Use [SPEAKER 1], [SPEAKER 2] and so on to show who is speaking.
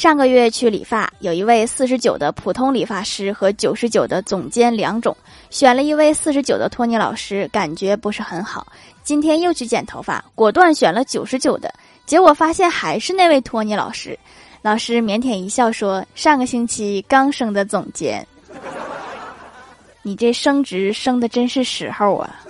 [SPEAKER 1] 上个月去理发，有一位四十九的普通理发师和九十九的总监两种，选了一位四十九的托尼老师，感觉不是很好。今天又去剪头发，果断选了九十九的，结果发现还是那位托尼老师。老师腼腆一笑说：“上个星期刚升的总监，你这升职升的真是时候啊！”